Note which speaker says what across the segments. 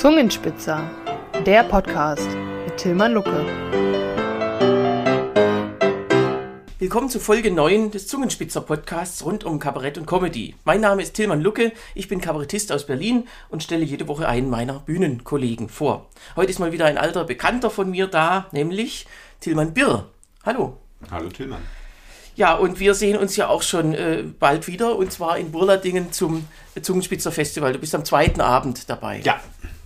Speaker 1: Zungenspitzer, der Podcast mit Tilman Lucke.
Speaker 2: Willkommen zu Folge 9 des Zungenspitzer Podcasts rund um Kabarett und Comedy. Mein Name ist Tilman Lucke, ich bin Kabarettist aus Berlin und stelle jede Woche einen meiner Bühnenkollegen vor. Heute ist mal wieder ein alter Bekannter von mir da, nämlich Tilman Birr. Hallo.
Speaker 3: Hallo Tilman.
Speaker 2: Ja, und wir sehen uns ja auch schon äh, bald wieder und zwar in Burladingen zum Zungenspitzer Festival. Du bist am zweiten Abend dabei.
Speaker 3: Ja.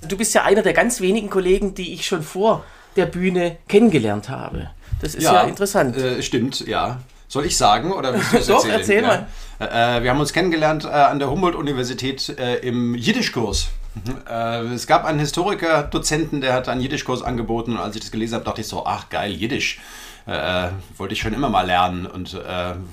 Speaker 2: Du bist ja einer der ganz wenigen Kollegen, die ich schon vor der Bühne kennengelernt habe. Das ist ja, interessant.
Speaker 3: Äh, stimmt, ja. Soll ich sagen oder willst du es
Speaker 2: Doch, erzähl
Speaker 3: ja. Äh, wir haben uns kennengelernt äh, an der Humboldt-Universität äh, im Jiddischkurs. Mhm. Äh, es gab einen Historiker-Dozenten, der hat einen Jiddischkurs angeboten und als ich das gelesen habe, dachte ich so, ach geil, Jiddisch. Äh, wollte ich schon immer mal lernen und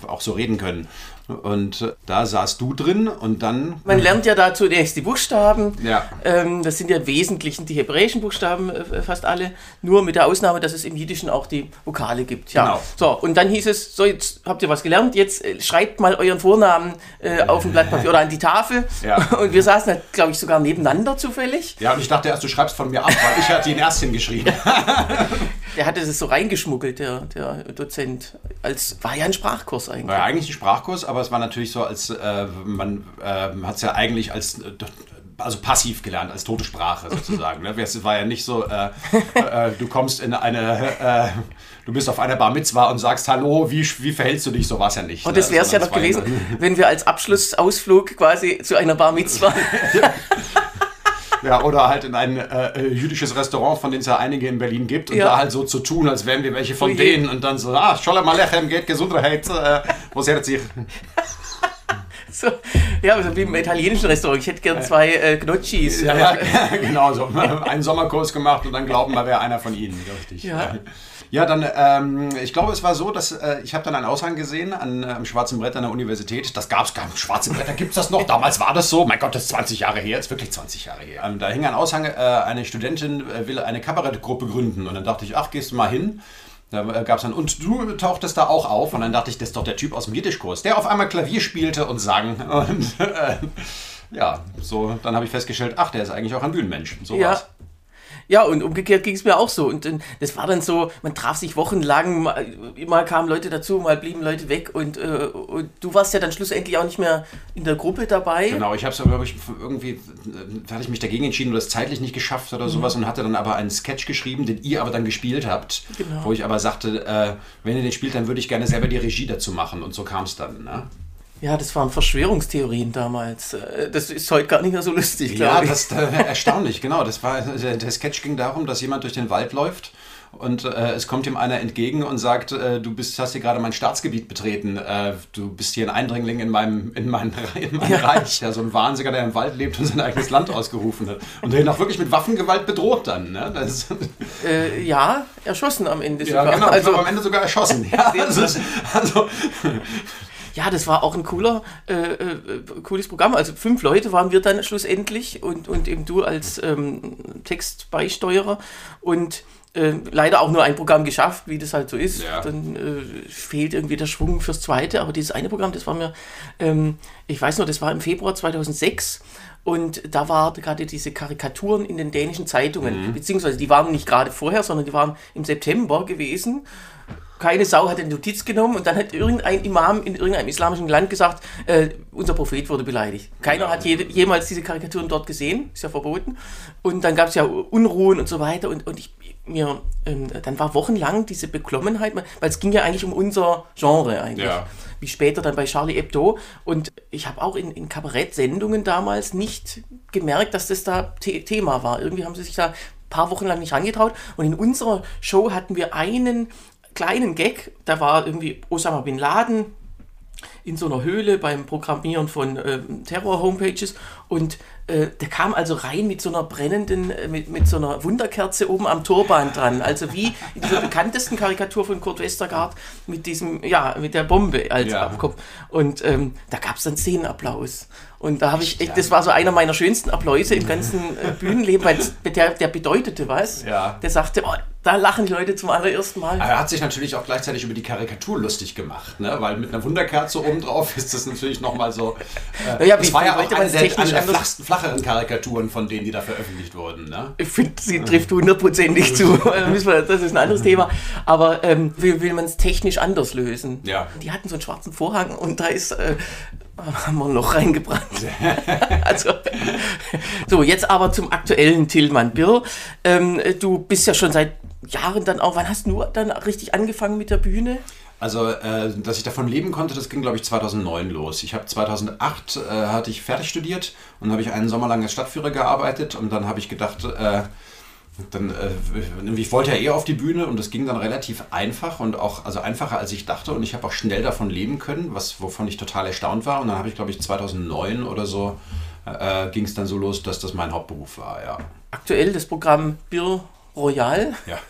Speaker 3: auch so reden können. Und äh, da saßt du drin und dann.
Speaker 2: Man lernt ja da zunächst die Buchstaben.
Speaker 3: Ja.
Speaker 2: Ähm, das sind ja im Wesentlichen die hebräischen Buchstaben, äh, fast alle. Nur mit der Ausnahme, dass es im Jiddischen auch die Vokale gibt. Ja.
Speaker 3: Genau.
Speaker 2: So, und dann hieß es: So, jetzt habt ihr was gelernt, jetzt äh, schreibt mal euren Vornamen äh, auf ein Blatt Papier oder an die Tafel.
Speaker 3: Ja.
Speaker 2: Und wir saßen, glaube ich, sogar nebeneinander zufällig.
Speaker 3: Ja, und ich dachte erst, du schreibst von mir ab, weil ich hatte ihn erst hingeschrieben.
Speaker 2: der hatte das so reingeschmuggelt, der, der Dozent. Als, war ja ein Sprachkurs eigentlich.
Speaker 3: War ja eigentlich ein Sprachkurs, aber es war natürlich so, als äh, man äh, hat es ja eigentlich als äh, also passiv gelernt, als tote Sprache sozusagen. Ne? Es war ja nicht so, äh, äh, du kommst in eine, äh, du bist auf einer Bar Mitzwa und sagst Hallo, wie, wie verhältst du dich? So war es ja nicht.
Speaker 2: Und das wäre es ja noch gewesen, wenn wir als Abschlussausflug quasi zu einer Bar Mitzwa.
Speaker 3: Ja, oder halt in ein äh, jüdisches Restaurant, von denen es ja einige in Berlin gibt, und ja. da halt so zu tun, als wären wir welche von oh denen und dann so, ah, Sholem Alechem geht Gesundheit, äh, wo sehr sich.
Speaker 2: So, ja, also wie im italienischen Restaurant. Ich hätte gern zwei äh, Gnocchis.
Speaker 3: Ja, ja, genau so. Einen Sommerkurs gemacht und dann glauben wir, wäre einer von ihnen. Richtig.
Speaker 2: Ja.
Speaker 3: Ja, dann, ähm, ich glaube, es war so, dass äh, ich habe dann einen Aushang gesehen an, äh, am Schwarzen Brett an der Universität. Das gab es gar nicht. Schwarze Bretter gibt es das noch? Damals war das so. Mein Gott, das ist 20 Jahre her. Das ist wirklich 20 Jahre her. Ähm, da hing ein Aushang, äh, eine Studentin äh, will eine Kabarettgruppe gründen. Und dann dachte ich, ach, gehst du mal hin. Da gab es dann, und du tauchtest da auch auf. Und dann dachte ich, das ist doch der Typ aus dem Jiddischkurs, der auf einmal Klavier spielte und sang. Und äh, ja, so, dann habe ich festgestellt, ach, der ist eigentlich auch ein Bühnenmensch. So
Speaker 2: ja,
Speaker 3: war's.
Speaker 2: Ja, und umgekehrt ging es mir auch so. Und, und, das war dann so, man traf sich wochenlang, mal, mal kamen Leute dazu, mal blieben Leute weg. Und, äh, und, du warst ja dann schlussendlich auch nicht mehr in der Gruppe dabei.
Speaker 3: Genau, ich habe es aber, glaube ich, irgendwie, da hatte ich mich dagegen entschieden oder es zeitlich nicht geschafft oder mhm. sowas und hatte dann aber einen Sketch geschrieben, den ihr aber dann gespielt habt.
Speaker 2: Genau.
Speaker 3: Wo ich aber sagte, äh, wenn ihr den spielt, dann würde ich gerne selber die Regie dazu machen. Und so kam es dann. Ne?
Speaker 2: Ja, das waren Verschwörungstheorien damals. Äh, das ist heute gar nicht mehr so lustig,
Speaker 3: glaube ja, ich. Ja, das ist äh, erstaunlich, genau. Das war, der, der, Sketch ging darum, dass jemand durch den Wald läuft und äh, es kommt ihm einer entgegen und sagt, äh, du bist, hast hier gerade mein Staatsgebiet betreten, äh, du bist hier ein Eindringling in meinem, in mein, in mein ja. Reich. Ja, so ein Wahnsinniger, der im Wald lebt und sein eigenes Land ausgerufen hat. Und der ihn auch wirklich mit Waffengewalt bedroht dann. Ne?
Speaker 2: Äh, ja, erschossen am Ende
Speaker 3: sogar. Ja, genau, also, am Ende sogar erschossen. Ja, also, also
Speaker 2: ja, das war auch ein cooler, äh, äh, cooles Programm. Also fünf Leute waren wir dann schlussendlich und, und eben du als ähm, Textbeisteuerer und äh, leider auch nur ein Programm geschafft, wie das halt so ist.
Speaker 3: Ja.
Speaker 2: Dann äh, fehlt irgendwie der Schwung fürs zweite. Aber dieses eine Programm, das war mir, ähm, ich weiß noch, das war im Februar 2006 und da waren gerade diese Karikaturen in den dänischen Zeitungen, mhm. beziehungsweise die waren nicht gerade vorher, sondern die waren im September gewesen keine Sau hat eine Notiz genommen und dann hat irgendein Imam in irgendeinem islamischen Land gesagt, äh, unser Prophet wurde beleidigt. Keiner hat je, jemals diese Karikaturen dort gesehen, ist ja verboten. Und dann gab es ja Unruhen und so weiter und, und ich, mir, ähm, dann war wochenlang diese Beklommenheit, weil es ging ja eigentlich um unser Genre eigentlich.
Speaker 3: Ja.
Speaker 2: Wie später dann bei Charlie Hebdo. Und ich habe auch in, in Kabarett-Sendungen damals nicht gemerkt, dass das da The Thema war. Irgendwie haben sie sich da ein paar Wochen lang nicht angetraut. Und in unserer Show hatten wir einen kleinen Gag, da war irgendwie Osama Bin Laden in so einer Höhle beim Programmieren von äh, Terror-Homepages und äh, der kam also rein mit so einer brennenden, äh, mit, mit so einer Wunderkerze oben am Turban dran. Also wie in dieser bekanntesten Karikatur von Kurt Westergaard mit diesem, ja, mit der Bombe als ja. Abkopf. Und ähm, da gab es dann Szenenapplaus. Und da habe ich, echt, das war so einer meiner schönsten Applaus im ganzen äh, Bühnenleben, weil der, der bedeutete was.
Speaker 3: Ja.
Speaker 2: Der sagte, oh, da lachen die Leute zum allerersten Mal.
Speaker 3: Aber er hat sich natürlich auch gleichzeitig über die Karikatur lustig gemacht, ne? weil mit einer Wunderkerze oben drauf ist das natürlich nochmal so.
Speaker 2: Äh, naja, das war ja auch eine der, eine der flachsten,
Speaker 3: flacheren Karikaturen von denen, die da veröffentlicht wurden. Ne?
Speaker 2: Ich finde, sie trifft hundertprozentig zu. Äh, Das ist ein anderes Thema. Aber ähm, will, will man es technisch anders lösen?
Speaker 3: Ja.
Speaker 2: Die hatten so einen schwarzen Vorhang und da ist. Äh, haben wir ein Loch reingebrannt. also, so, jetzt aber zum aktuellen Tillmann Birr. Ähm, du bist ja schon seit Jahren dann auch. Wann hast du dann richtig angefangen mit der Bühne?
Speaker 3: Also, äh, dass ich davon leben konnte, das ging, glaube ich, 2009 los. Ich habe 2008 äh, hatte ich fertig studiert und habe ich einen Sommer lang als Stadtführer gearbeitet und dann habe ich gedacht, äh, dann, äh, ich wollte ja eher auf die Bühne und das ging dann relativ einfach und auch also einfacher als ich dachte und ich habe auch schnell davon leben können, was wovon ich total erstaunt war und dann habe ich glaube ich 2009 oder so äh, ging es dann so los, dass das mein Hauptberuf war, ja.
Speaker 2: Aktuell das Programm Birr Royal.
Speaker 3: Ja.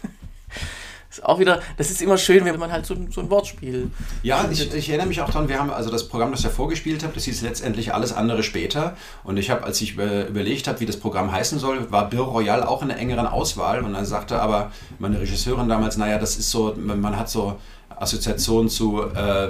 Speaker 2: Ist auch wieder, das ist immer schön, wenn man halt so, ein- so ein Wortspiel.
Speaker 3: Ja, ich, ich erinnere mich auch daran, wir haben also das Programm, das ich ja vorgespielt habe, das hieß letztendlich alles andere später. Und ich habe, als ich über, überlegt habe, wie das Programm heißen soll, war Bill Royal auch in der engeren Auswahl. Und dann sagte aber meine Regisseurin damals, naja, das ist so, man hat so Assoziationen zu äh,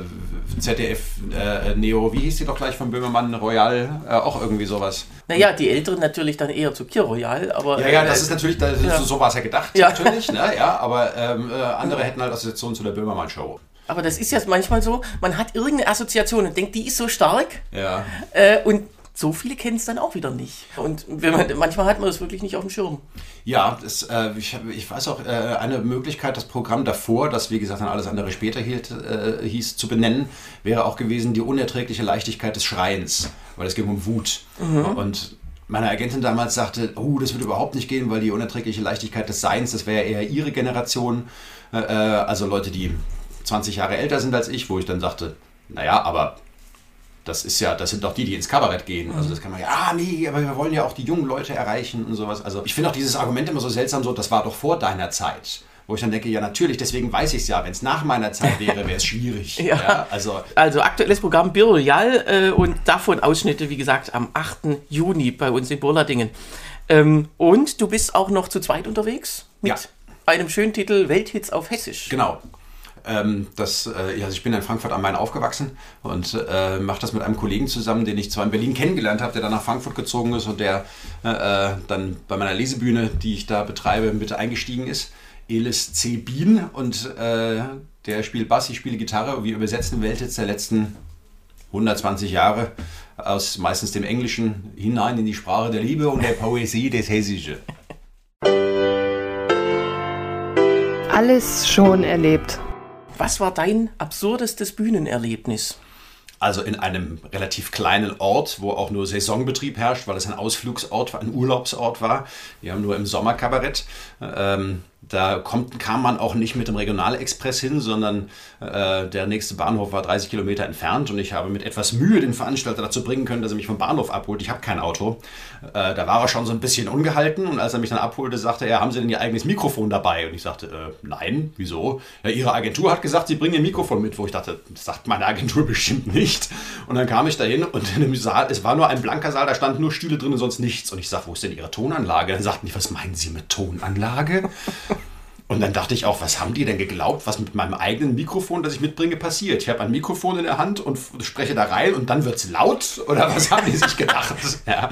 Speaker 3: ZDF äh, Neo, wie hieß die doch gleich von Böhmermann, Royal, äh, auch irgendwie sowas.
Speaker 2: Naja, die Älteren natürlich dann eher zu Kir Royal, aber.
Speaker 3: Ja, ja, das
Speaker 2: äh,
Speaker 3: ist natürlich, das,
Speaker 2: Ja.
Speaker 3: so, so war es ja gedacht,
Speaker 2: Ja.
Speaker 3: natürlich, ne? ja, aber ähm, äh, andere hätten halt Assoziationen zu der Böhmermann-Show.
Speaker 2: Aber das ist ja manchmal so, man hat irgendeine Assoziation und denkt, die ist so stark
Speaker 3: Ja.
Speaker 2: äh, und so viele kennen es dann auch wieder nicht. Und man, manchmal hat man das wirklich nicht auf dem Schirm.
Speaker 3: Ja, das, äh, ich, ich weiß auch, äh, eine Möglichkeit, das Programm davor, das wie gesagt dann alles andere später hielt, äh, hieß, zu benennen, wäre auch gewesen die unerträgliche Leichtigkeit des Schreiens, weil es ging um Wut. Und meine Agentin damals sagte, oh, das wird überhaupt nicht gehen, weil die unerträgliche Leichtigkeit des Seins, das wäre eher ihre Generation, äh, äh, also Leute, die 20 Jahre älter sind als ich, wo ich dann sagte, naja, aber das ist ja, das sind doch die, die ins Kabarett gehen. Also das kann man ja, ah nee, aber wir wollen ja auch die jungen Leute erreichen und sowas. Also ich finde auch dieses Argument immer so seltsam, so, das war doch vor deiner Zeit. Wo ich dann denke, ja natürlich, deswegen weiß ich es ja. Wenn es nach meiner Zeit wäre, wäre es schwierig.
Speaker 2: Ja.
Speaker 3: also
Speaker 2: Also aktuelles Programm Bir Royal äh, und davon Ausschnitte, wie gesagt, am 8. Juni bei uns in Burladingen. Ähm, und du bist auch noch zu zweit unterwegs mit
Speaker 3: Ja.
Speaker 2: einem schönen Titel Welthits auf Hessisch.
Speaker 3: Genau. Ähm, das, äh, also ich bin in Frankfurt am Main aufgewachsen und äh, mache das mit einem Kollegen zusammen, den ich zwar in Berlin kennengelernt habe, der dann nach Frankfurt gezogen ist und der äh, dann bei meiner Lesebühne, die ich da betreibe, mit eingestiegen ist. Elis C. Bien und äh, der spielt Bass, ich spiele Gitarre. Wir übersetzen Welthits der letzten 120 Jahre aus meistens dem Englischen hinein in die Sprache der Liebe und der Poesie des Hessischen.
Speaker 1: Alles schon erlebt.
Speaker 2: Was war dein absurdestes Bühnenerlebnis?
Speaker 3: Also in einem relativ kleinen Ort, wo auch nur Saisonbetrieb herrscht, weil es ein Ausflugsort ein Urlaubsort war. Wir haben nur im Sommer Kabarett. Ähm, da kommt, kam man auch nicht mit dem Regionalexpress hin, sondern äh, der nächste Bahnhof war 30 Kilometer entfernt und ich habe mit etwas Mühe den Veranstalter dazu bringen können, dass er mich vom Bahnhof abholt. Ich habe kein Auto. Äh, da war er schon so ein bisschen ungehalten und als er mich dann abholte, sagte er, haben Sie denn Ihr eigenes Mikrofon dabei? Und ich sagte, äh, nein, wieso? Ja, Ihre Agentur hat gesagt, Sie bringen Ihr Mikrofon mit, wo ich dachte, das sagt meine Agentur bestimmt nicht. Und dann kam ich dahin und in dem Saal, es war nur ein blanker Saal, da standen nur Stühle drin und sonst nichts. Und ich sag, wo ist denn Ihre Tonanlage? Dann sagten die, was meinen Sie mit Tonanlage? Und dann dachte ich auch, was haben die denn geglaubt, was mit meinem eigenen Mikrofon, das ich mitbringe, passiert? Ich habe ein Mikrofon in der Hand und spreche da rein und dann wird es laut? Oder was haben die sich gedacht? Ja,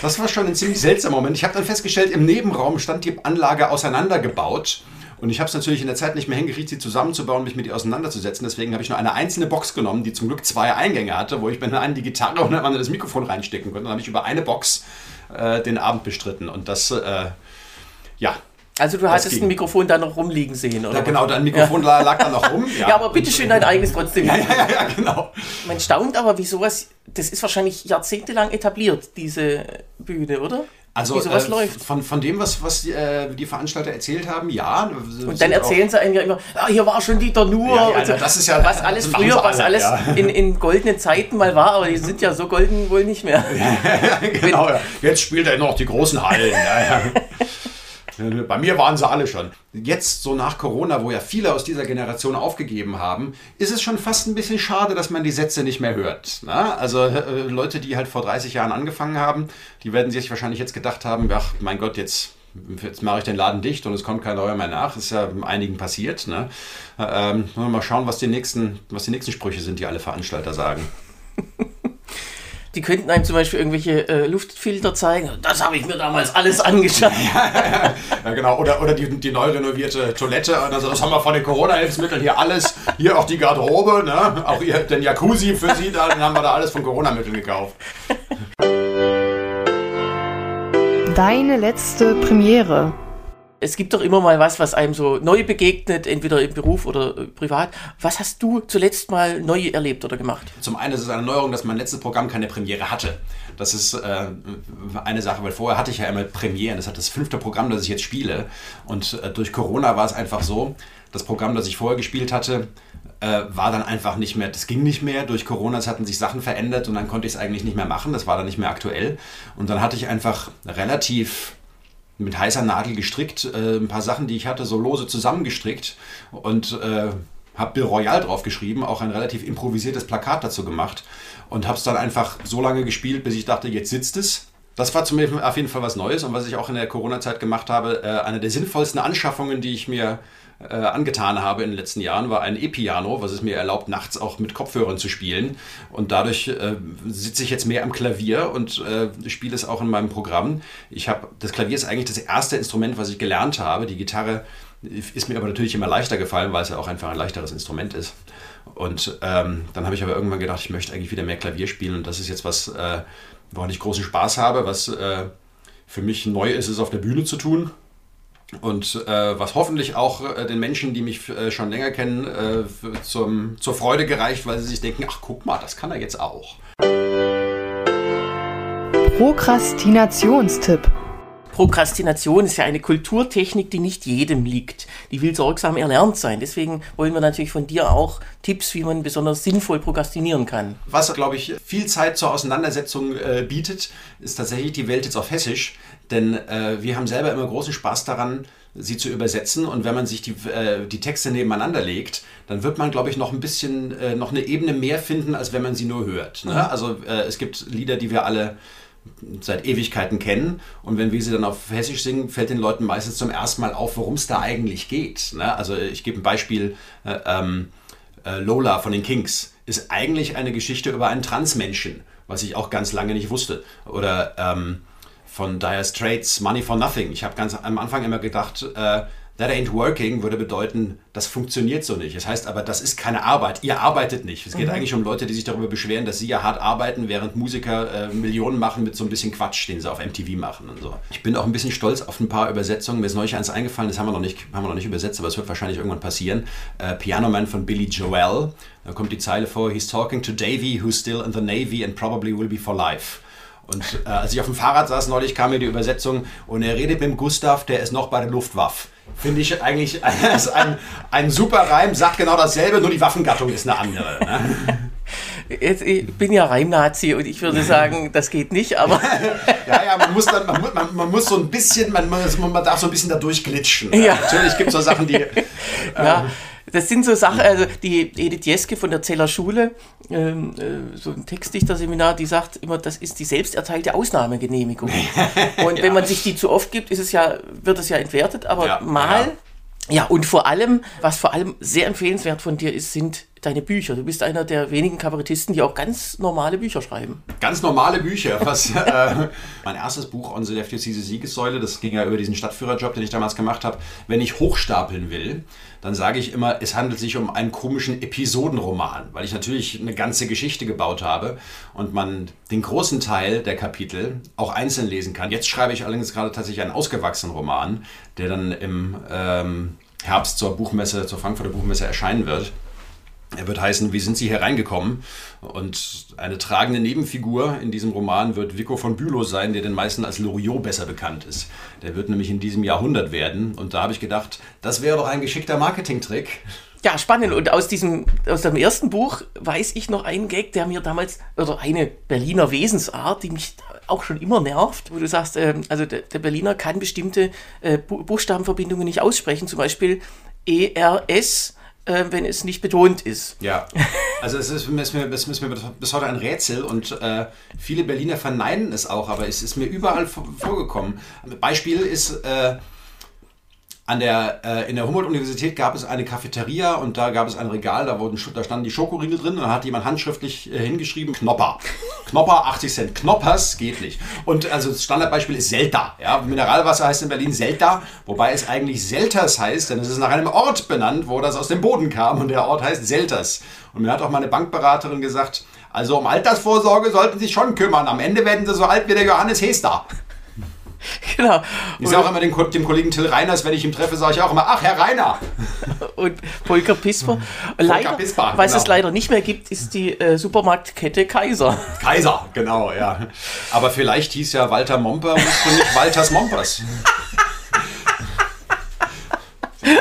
Speaker 3: das war schon ein ziemlich seltsamer Moment. Ich habe dann festgestellt, im Nebenraum stand die Anlage auseinandergebaut. Und ich habe es natürlich in der Zeit nicht mehr hingekriegt, sie zusammenzubauen, mich mit ihr auseinanderzusetzen. Deswegen habe ich nur eine einzelne Box genommen, die zum Glück zwei Eingänge hatte, wo ich mir dann die Gitarre und dann das Mikrofon reinstecken konnte. Dann habe ich über eine Box äh, den Abend bestritten. Und das, äh, ja,
Speaker 2: Also du hattest
Speaker 3: ging.
Speaker 2: ein Mikrofon da noch rumliegen sehen, oder?
Speaker 3: ja, genau, dein Mikrofon la- lag da noch rum.
Speaker 2: Ja, aber bitteschön dein eigenes trotzdem.
Speaker 3: Ja, ja, ja, genau.
Speaker 2: Man staunt aber, wie sowas, das ist wahrscheinlich jahrzehntelang etabliert, diese Bühne, oder?
Speaker 3: Also äh,
Speaker 2: läuft.
Speaker 3: Von, von dem, was, was die, äh, die Veranstalter erzählt haben, ja.
Speaker 2: Und dann erzählen sie einem ja immer, ah, hier war schon Dieter Nuhr.
Speaker 3: Ja, ja,
Speaker 2: so.
Speaker 3: das ist ja-
Speaker 2: was alles früher,
Speaker 3: sie
Speaker 2: was
Speaker 3: alle,
Speaker 2: alles
Speaker 3: ja.
Speaker 2: in, in goldenen Zeiten mal war, aber die sind ja so golden wohl nicht mehr.
Speaker 3: genau, ja. Jetzt spielt er noch die großen Hallen. Ja. Bei mir waren sie alle schon. Jetzt, so nach Corona, wo ja viele aus dieser Generation aufgegeben haben, ist es schon fast ein bisschen schade, dass man die Sätze nicht mehr hört. Na? Also äh, Leute, die halt vor 30 Jahren angefangen haben, die werden sich wahrscheinlich jetzt gedacht haben, ach mein Gott, jetzt, jetzt mache ich den Laden dicht und es kommt kein neuer mehr nach. Ist ja einigen passiert. Ne? Ähm, mal schauen, was die, nächsten, was die nächsten Sprüche sind, die alle Veranstalter sagen.
Speaker 2: die könnten einem zum Beispiel irgendwelche äh, Luftfilter zeigen. Das habe ich mir damals alles angeschaut.
Speaker 3: ja, genau. Oder, oder die, die neu renovierte Toilette. Also das haben wir von den Corona-Hilfsmitteln hier alles. Hier auch die Garderobe, ne? auch hier den Jacuzzi für Sie. Dann haben wir da alles von Corona-Mitteln gekauft.
Speaker 1: Deine letzte Premiere.
Speaker 2: Es gibt doch immer mal was, was einem so neu begegnet, entweder im Beruf oder äh, privat. Was hast du zuletzt mal neu erlebt oder gemacht?
Speaker 3: Zum einen ist es eine Neuerung, dass mein letztes Programm keine Premiere hatte. Das ist äh, eine Sache, weil vorher hatte ich ja immer Premieren. Das hat das fünfte Programm, das ich jetzt spiele. Und äh, durch Corona war es einfach so, das Programm, das ich vorher gespielt hatte, äh, war dann einfach nicht mehr, das ging nicht mehr. Durch Corona es hatten sich Sachen verändert und dann konnte ich es eigentlich nicht mehr machen. Das war dann nicht mehr aktuell. Und dann hatte ich einfach relativ mit heißer Nadel gestrickt, äh, ein paar Sachen, die ich hatte, so lose zusammengestrickt und äh, habe Bill Royal draufgeschrieben, auch ein relativ improvisiertes Plakat dazu gemacht und habe es dann einfach so lange gespielt, bis ich dachte, jetzt sitzt es. Das war zum auf jeden Fall was Neues und was ich auch in der Corona-Zeit gemacht habe, äh, eine der sinnvollsten Anschaffungen, die ich mir äh, angetan habe in den letzten Jahren, war ein E-Piano, was es mir erlaubt, nachts auch mit Kopfhörern zu spielen. Und dadurch äh, sitze ich jetzt mehr am Klavier und äh, spiele es auch in meinem Programm. Ich habe das Klavier ist eigentlich das erste Instrument, was ich gelernt habe. Die Gitarre ist mir aber natürlich immer leichter gefallen, weil es ja auch einfach ein leichteres Instrument ist. Und ähm, dann habe ich aber irgendwann gedacht, ich möchte eigentlich wieder mehr Klavier spielen und das ist jetzt was, äh, woran ich großen Spaß habe, was äh, für mich neu ist, es auf der Bühne zu tun. Und äh, was hoffentlich auch äh, den Menschen, die mich äh, schon länger kennen, äh, zum, zur Freude gereicht, weil sie sich denken, ach guck mal, das kann er jetzt auch.
Speaker 1: Prokrastinationstipp.
Speaker 2: Prokrastination ist ja eine Kulturtechnik, die nicht jedem liegt. Die will sorgsam erlernt sein. Deswegen wollen wir natürlich von dir auch Tipps, wie man besonders sinnvoll prokrastinieren kann.
Speaker 3: Was, glaube ich, viel Zeit zur Auseinandersetzung äh, bietet, ist tatsächlich die Welt jetzt auf Hessisch. Denn äh, wir haben selber immer großen Spaß daran, sie zu übersetzen. Und wenn man sich die, äh, die Texte nebeneinander legt, dann wird man, glaube ich, noch ein bisschen, äh, noch eine Ebene mehr finden, als wenn man sie nur hört. Ne? Mhm. Also äh, es gibt Lieder, die wir alle seit Ewigkeiten kennen. Und wenn wir sie dann auf Hessisch singen, fällt den Leuten meistens zum ersten Mal auf, worum es da eigentlich geht. Ne? Also ich gebe ein Beispiel. Äh, ähm, äh, Lola von den Kings ist eigentlich eine Geschichte über einen Transmenschen, was ich auch ganz lange nicht wusste. Oder ähm, von Dire Straits Money for Nothing. Ich habe ganz am Anfang immer gedacht, äh, That ain't working würde bedeuten, das funktioniert so nicht. Das heißt aber, das ist keine Arbeit. Ihr arbeitet nicht. Es geht mhm. eigentlich um Leute, die sich darüber beschweren, dass sie ja hart arbeiten, während Musiker äh, Millionen machen mit so ein bisschen Quatsch, den sie auf MTV machen und so. Ich bin auch ein bisschen stolz auf ein paar Übersetzungen. Mir ist neulich eins eingefallen, das haben wir noch nicht, haben wir noch nicht übersetzt, aber es wird wahrscheinlich irgendwann passieren. Äh, Piano Man von Billy Joel. Da kommt die Zeile vor, He's talking to Davy, who's still in the Navy and probably will be for life. Und äh, als ich auf dem Fahrrad saß neulich, kam mir die Übersetzung und er redet mit dem Gustav, der ist noch bei der Luftwaffe. Finde ich eigentlich ein, ein super Reim, sagt genau dasselbe, nur die Waffengattung ist eine andere. Ne?
Speaker 2: Jetzt, ich bin ja Reimnazi und ich würde sagen, das geht nicht, aber.
Speaker 3: ja, ja, man muss dann, man, man, man muss so ein bisschen, man, man darf so ein bisschen da durchglitschen. Ne? Ja. Natürlich gibt es so Sachen, die.
Speaker 2: ja. Ähm, das sind so Sachen, also die Edith Jeske von der Zeller Schule, ähm, äh, so ein Textdichterseminar, die sagt immer, das ist die selbst erteilte Ausnahmegenehmigung. Und ja. wenn man sich die zu oft gibt, ist es ja, wird es ja entwertet, aber ja, mal. Ja. ja, und vor allem, was vor allem sehr empfehlenswert von dir ist, sind deine Bücher. Du bist einer der wenigen Kabarettisten, die auch ganz normale Bücher schreiben.
Speaker 3: Ganz normale Bücher. Was, äh, mein erstes Buch, On the Left See the Siegessäule, das ging ja über diesen Stadtführerjob, den ich damals gemacht habe. Wenn ich hochstapeln will, dann sage ich immer, es handelt sich um einen komischen Episodenroman, weil ich natürlich eine ganze Geschichte gebaut habe und man den großen Teil der Kapitel auch einzeln lesen kann. Jetzt schreibe ich allerdings gerade tatsächlich einen ausgewachsenen Roman, der dann im ähm, Herbst zur Buchmesse, zur Frankfurter Buchmesse erscheinen wird. Er wird heißen, wie sind Sie hereingekommen? Und eine tragende Nebenfigur in diesem Roman wird Vico von Bülow sein, der den meisten als Loriot besser bekannt ist. Der wird nämlich in diesem Jahrhundert werden. Und da habe ich gedacht, das wäre doch ein geschickter Marketingtrick.
Speaker 2: Ja, spannend. Und aus diesem, aus dem ersten Buch weiß ich noch einen Gag, der mir damals, oder eine Berliner Wesensart, die mich auch schon immer nervt, wo du sagst, äh, also der, der, Berliner kann bestimmte äh, Buchstabenverbindungen nicht aussprechen, zum Beispiel ERS äh, wenn es nicht betont ist.
Speaker 3: Ja, also es ist, ist, mir, ist mir bis heute ein Rätsel und äh, viele Berliner verneinen es auch, aber es ist mir überall vorgekommen. Beispiel ist äh, an der, äh, in der Humboldt-Universität gab es eine Cafeteria und da gab es ein Regal, da, wurden, da standen die Schokoriegel drin und da hat jemand handschriftlich äh, hingeschrieben, Knopper. Knopper 80 Cent. Knoppers geht nicht. Und also das Standardbeispiel ist Selta. Ja? Mineralwasser heißt in Berlin Selta, wobei es eigentlich Selters heißt, denn es ist nach einem Ort benannt, wo das aus dem Boden kam und der Ort heißt Selters. Und mir hat auch meine Bankberaterin gesagt, also um Altersvorsorge sollten Sie sich schon kümmern. Am Ende werden Sie so alt wie der Johannes Hester.
Speaker 2: Genau.
Speaker 3: Ich sage auch immer dem, Ko- dem Kollegen Till Reiners, wenn ich ihn treffe, sage ich auch immer, ach, Herr Reiner.
Speaker 2: Und Volker Pisper. Leider,
Speaker 3: Pisper,
Speaker 2: was
Speaker 3: genau.
Speaker 2: es leider nicht mehr gibt, ist die äh, Supermarktkette Kaiser.
Speaker 3: Kaiser, genau, ja. Aber vielleicht hieß ja Walter Momper ursprünglich Walters Mompers.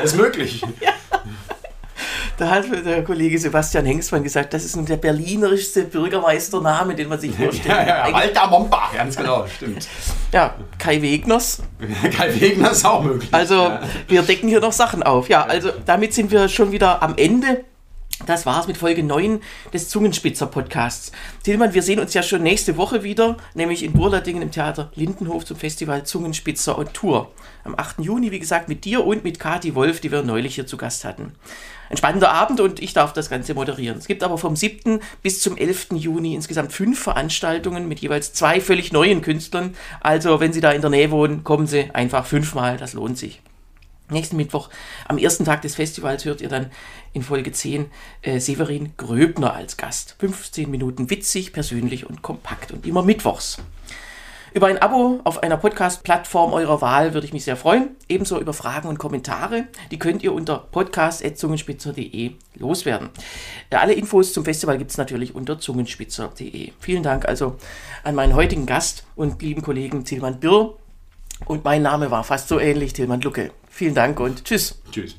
Speaker 3: Ist möglich.
Speaker 2: Da hat der Kollege Sebastian Hengstmann gesagt, das ist nun der berlinerischste Bürgermeistername, den man sich vorstellt.
Speaker 3: Ja, ja, Walter Momper, ganz genau, stimmt.
Speaker 2: ja, Kai Wegners.
Speaker 3: Kai Wegner ist auch möglich.
Speaker 2: Also
Speaker 3: ja.
Speaker 2: wir decken hier noch Sachen auf. Ja, also damit sind wir schon wieder am Ende. Das war's mit Folge 9 des Zungenspitzer-Podcasts. Tillmann, wir sehen uns ja schon nächste Woche wieder, nämlich in Burladingen im Theater Lindenhof zum Festival Zungenspitzer on Tour. Am 8. Juni, wie gesagt, mit dir und mit Kati Wolf, die wir neulich hier zu Gast hatten. Ein spannender Abend und ich darf das Ganze moderieren. Es gibt aber vom 7. bis zum 11. Juni insgesamt fünf Veranstaltungen mit jeweils zwei völlig neuen Künstlern. Also, wenn Sie da in der Nähe wohnen, kommen Sie einfach fünfmal, das lohnt sich. Nächsten Mittwoch, am ersten Tag des Festivals, hört ihr dann in Folge 10 äh, Severin Gröbner als Gast. 15 Minuten witzig, persönlich und kompakt und immer mittwochs. Über ein Abo auf einer Podcast-Plattform eurer Wahl würde ich mich sehr freuen. Ebenso über Fragen und Kommentare. Die könnt ihr unter podcast.zungenspitzer.de loswerden. Ja, alle Infos zum Festival gibt es natürlich unter zungenspitzer.de. Vielen Dank also an meinen heutigen Gast und lieben Kollegen Tilman Birr. Und mein Name war fast so ähnlich, Tilman Lucke. Vielen Dank und tschüss.
Speaker 3: Tschüss.